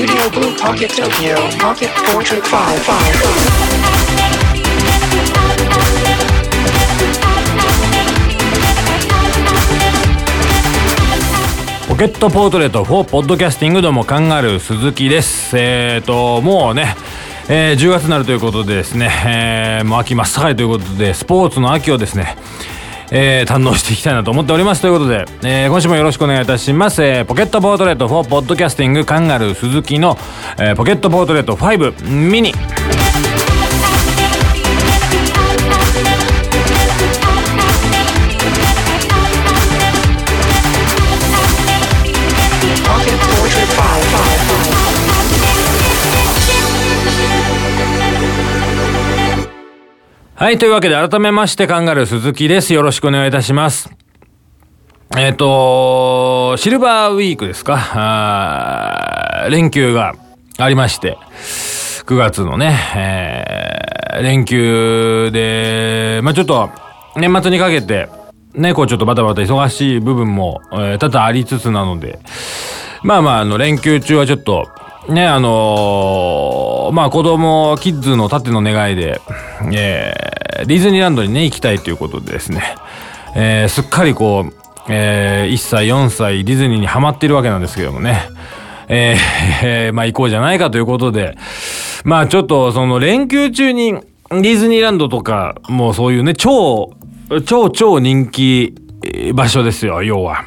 Studio Blue Pocket Tokyo Pocket Portrait 55. ポケットポートレート4ポッドキャスティングどうもカンガルー鈴木ですえーともうねえー10月になるということでですね、えーもう秋真っ盛りということでスポーツの秋をですねえー堪能していきたいなと思っております。ということで、えー今週もよろしくお願いいたします、えーポケットポートレート4ポッドキャスティングカンガルー鈴木の、えーポケットポートレート5ミニ。はい、というわけで改めましてカンガルー鈴木です。よろしくお願いいたします。えっ、と、シルバーウィークですか？あー連休がありまして、9月のね、えー連休で、まあちょっと年末にかけて、ね、こうちょっとバタバタ忙しい部分も、えー多々ありつつなので、まあまあ、あの、連休中はちょっと、ね、あのーまあ子供、キッズの縦の願いで、えーディズニーランドにね、行きたいということでですね、えーすっかりこう、え1歳、4歳、ディズニーにハマってるわけなんですけどもね、えーえまあ行こうじゃないかということで、まあちょっとその連休中にディズニーランドとか、もうそういうね、超、超超人気場所ですよ、要は。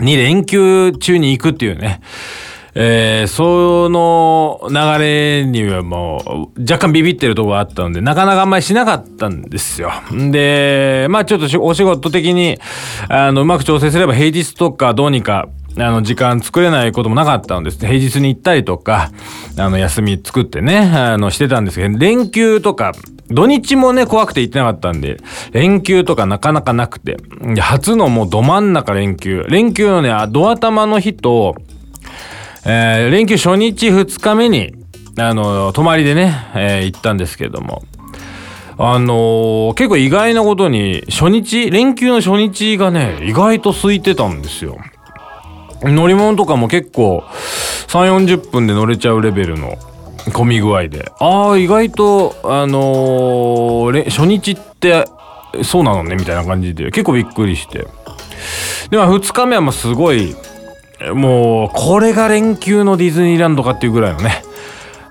に連休中に行くっていうね。えーその流れにはもう若干ビビってるとこがあったので、なかなかあんまりしなかったんですよ。で、まあちょっとお仕事的に、あの、うまく調整すれば平日とかどうにか、あの、時間作れないこともなかったんです。平日に行ったりとか、あの、休み作ってね、あの、してたんですけど、連休とか、土日もね、怖くて行ってなかったんで、連休とかなかなかなくて、で初のもうど真ん中連休。連休のね、あドア玉の日と、えー連休初日2日目に、あの、泊まりでね、えー行ったんですけども、あのー結構意外なことに、初日、連休の初日がね、意外と空いてたんですよ。乗り物とかも結構、3、40分で乗れちゃうレベルの混み具合で。ああ、意外と、あのー初日って、そうなのね、みたいな感じで、結構びっくりして。で、まあ、2日目はまあすごい、もう、これが連休のディズニーランドかっていうぐらいのね、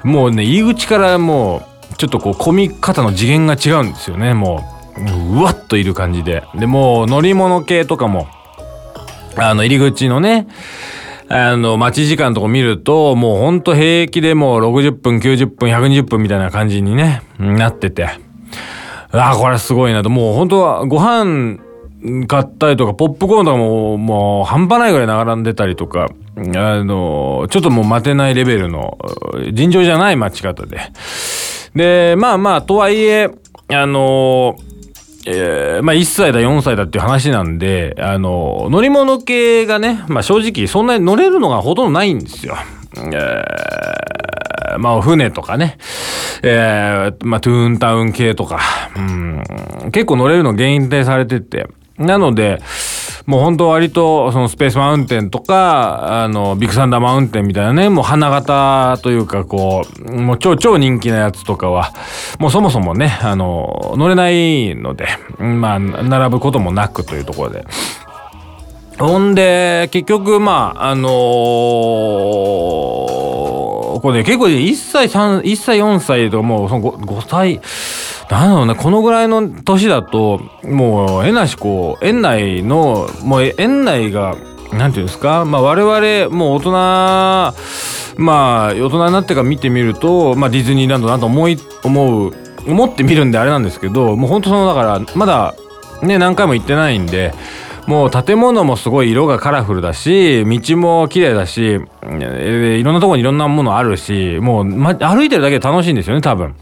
もうね、入り口からもう、ちょっとこう、混み方の次元が違うんですよね、もう。うわっといる感じで。で、もう、乗り物系とかも、あの、入り口のね、あの、待ち時間とか見ると、もうほんと平気でもう60分、90分、120分みたいな感じにね、なってて。ああ、これすごいなと。もう本当はご飯買ったりとか、ポップコーンとかももう半端ないぐらい並んでたりとか、あの、ちょっともう待てないレベルの尋常じゃない待ち方で。で、まあまあ、とはいえ、あの、えーまあ1歳だ4歳だっていう話なんで、あの、乗り物系がね、まあ正直そんなに乗れるのがほとんどないんですよ。えーまあ船とかね、えーまあトゥーンタウン系とか、うん、結構乗れるの限定されてて、なので、もう本当割とそのスペースマウンテンとか、あの、ビッグサンダーマウンテンみたいなね、もう花形というかこう、もう超超人気なやつとかは、もうそもそもね、あの、乗れないので、まあ、並ぶこともなくというところで。ほんで、結局、まあ、あのーこれね、結構、1歳、3、1歳、4歳とかもう、その 5, 5歳、なんだろうね、このぐらいの年だと、もう、変なし、こう、園内の、もう、園内が、なんていうんですか、まあ、我々、もう大人、まあ、大人になってから見てみると、まあ、ディズニーランドだと思い、思う、思ってみるんであれなんですけど、もう本当その、だから、まだ、ね、何回も行ってないんで、もう建物もすごい色がカラフルだし、道も綺麗だし、いろんなとこにいろんなものあるし、もう、ま、歩いてるだけで楽しいんですよね、多分。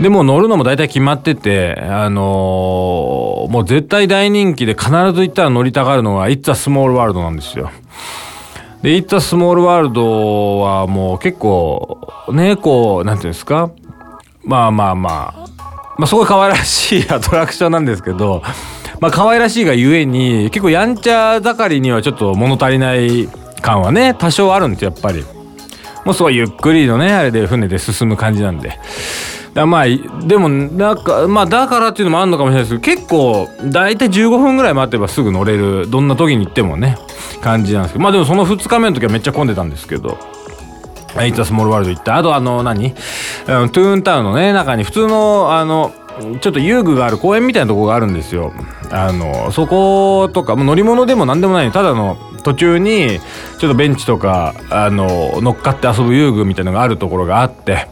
でも乗るのも大体決まってて、あのーもう絶対大人気で必ず行ったら乗りたがるのが、It's a Small World なんですよ。で、It's a Small World はもう結構、ね、こう、なんていうんですか？まあまあまあ、まあすごい可愛らしいアトラクションなんですけど、まあ可愛らしいがゆえに、結構やんちゃ盛りにはちょっと物足りない感はね多少あるんですよやっぱり。もうすごいゆっくりのねあれで船で進む感じなんで。だまあでもなんかまあだからっていうのもあるのかもしれないですけど結構大体15分ぐらい待てばすぐ乗れるどんな時に行ってもね感じなんですけどまあでもその2日目の時はめっちゃ混んでたんですけどイッツ・スモールワールド行った。あとあの何？あのトゥーンタウンのね中に普通のあのちょっと遊具がある公園みたいなとこがあるんですよ。あのそことかもう乗り物でも何でもないただの途中にちょっとベンチとかあの乗っかって遊ぶ遊具みたいなのがあるところがあって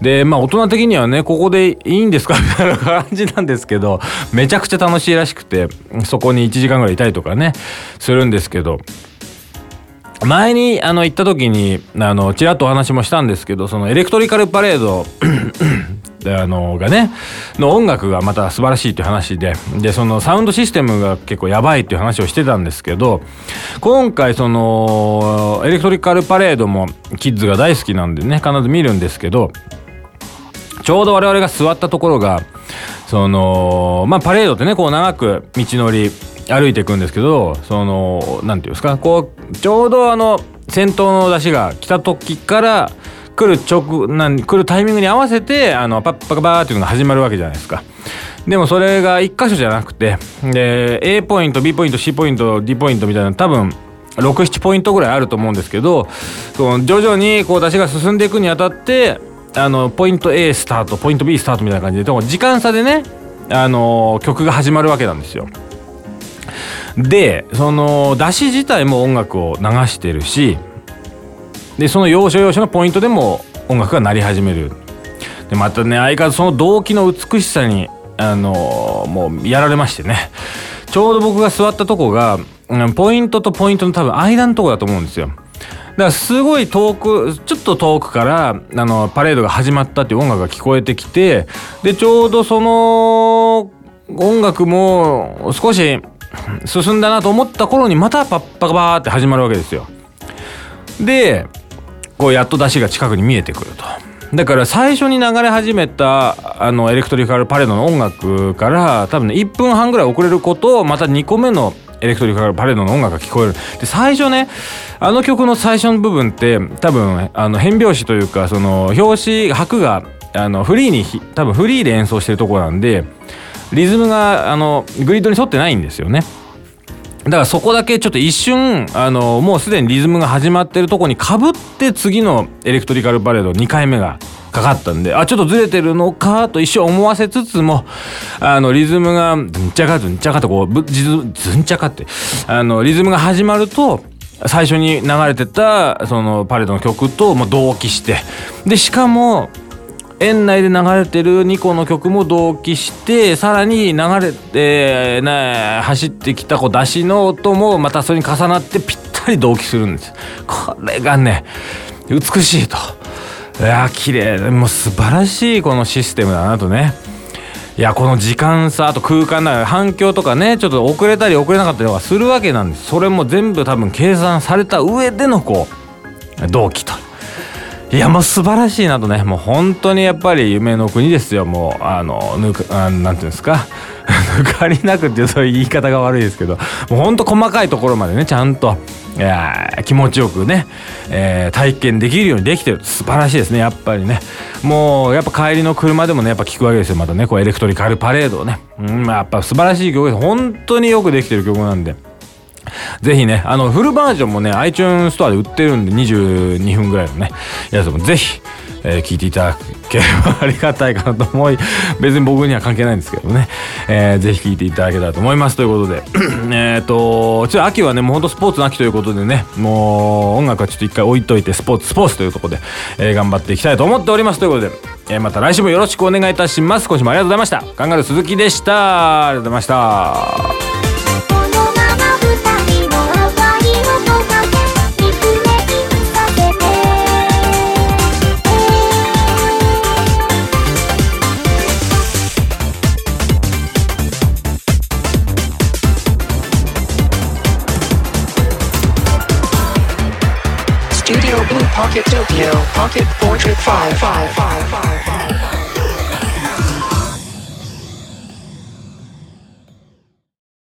でまあ大人的にはねここでいいんですか？みたいな感じなんですけどめちゃくちゃ楽しいらしくてそこに1時間ぐらいいたりとかねするんですけど。前にあの行った時にあのちらっとお話もしたんですけどそのエレクトリカルパレードあのがねの音楽がまた素晴らしいっていう話ででそのサウンドシステムが結構やばいっていう話をしてたんですけど今回そのエレクトリカルパレードもキッズが大好きなんでね必ず見るんですけどちょうど我々が座ったところがそのまあパレードってねこう長く道のり歩いていくんですけどその何て言うんですかこうちょうどあの先頭の出しが来た時から来る直なん来るタイミングに合わせてあのパッパカバーっていうのが始まるわけじゃないですか。でもそれが1箇所じゃなくてで A ポイント B ポイント C ポイント D ポイントみたいな多分67ポイントぐらいあると思うんですけどその徐々にこう出しが進んでいくにあたってあのポイント A スタートポイント B スタートみたいな感じででも時間差でねあの曲が始まるわけなんですよ。でその出し自体も音楽を流してるしでその要所要所のポイントでも音楽が鳴り始める。でまたね相変わらずその動機の美しさにあのもうやられましてね。ちょうど僕が座ったとこが、うん、ポイントとポイントの多分間のとこだと思うんですよ。だからすごい遠くちょっと遠くからあのパレードが始まったっていう音楽が聞こえてきてでちょうどその音楽も少し進んだなと思った頃にまたパッパカバーって始まるわけですよ。でこうやっと出汁が近くに見えてくると。だから最初に流れ始めたあのエレクトリカルパレードの音楽から多分ね1分半ぐらい遅れることをまた2個目のエレクトリカルパレードの音楽が聞こえるで最初ねあの曲の最初の部分って多分あの変拍子というかその表紙拍があのフリーに多分フリーで演奏してるとこなんでリズムがあのグリッドに沿ってないんですよね。だからそこだけちょっと一瞬あのもうすでにリズムが始まってるとこにかぶって次のエレクトリカルパレード2回目がかかったんであちょっとずれてるのかと一瞬思わせつつもあのリズムがズンチャカズンチャカとこうズンチャカってあのリズムが始まると最初に流れてたそのパレードの曲とも同期して。でしかも園内で流れてる2個の曲も同期してさらに流れて、ね、走ってきたこう出しの音もまたそれに重なってぴったり同期するんです。これがね美しいと。いや綺麗もう素晴らしいこのシステムだなとね。いやこの時間差あと空間な反響とかねちょっと遅れたり遅れなかったりとかするわけなんです。それも全部多分計算された上でのこう同期と。いやもう素晴らしいなとねもう本当にやっぱり夢の国ですよ。もうあのぬかあなんていうんですか？抜かりなくっていうそういう言い方が悪いですけど。もうほんと細かいところまでねちゃんといや気持ちよくね、えー、体験できるようにできてる。素晴らしいですねやっぱりね。もうやっぱ帰りの車でもねやっぱ聞くわけですよ。またねこうエレクトリカルパレードをね。うんやっぱ素晴らしい曲です。本当によくできてる曲なんで。ぜひね、あの、フルバージョンもね、iTunes ストアで売ってるんで、22分ぐらいのね、やつもぜひ、えー、聞いていただければありがたいかなと思い、別に僕には関係ないんですけどね、えー、ぜひ聞いていただけたらと思います。ということで、えっと、ちょっと秋はね、もうほんとスポーツの秋ということでね、もう音楽はちょっと一回置いといて、スポーツ、スポーツというところで、えー、頑張っていきたいと思っております。ということで、えー、また来週もよろしくお願いいたします。今週もありがとうございました。カンガル鈴木でした。ありがとうございました。Pocket Tokyo Pocket Portrait 555.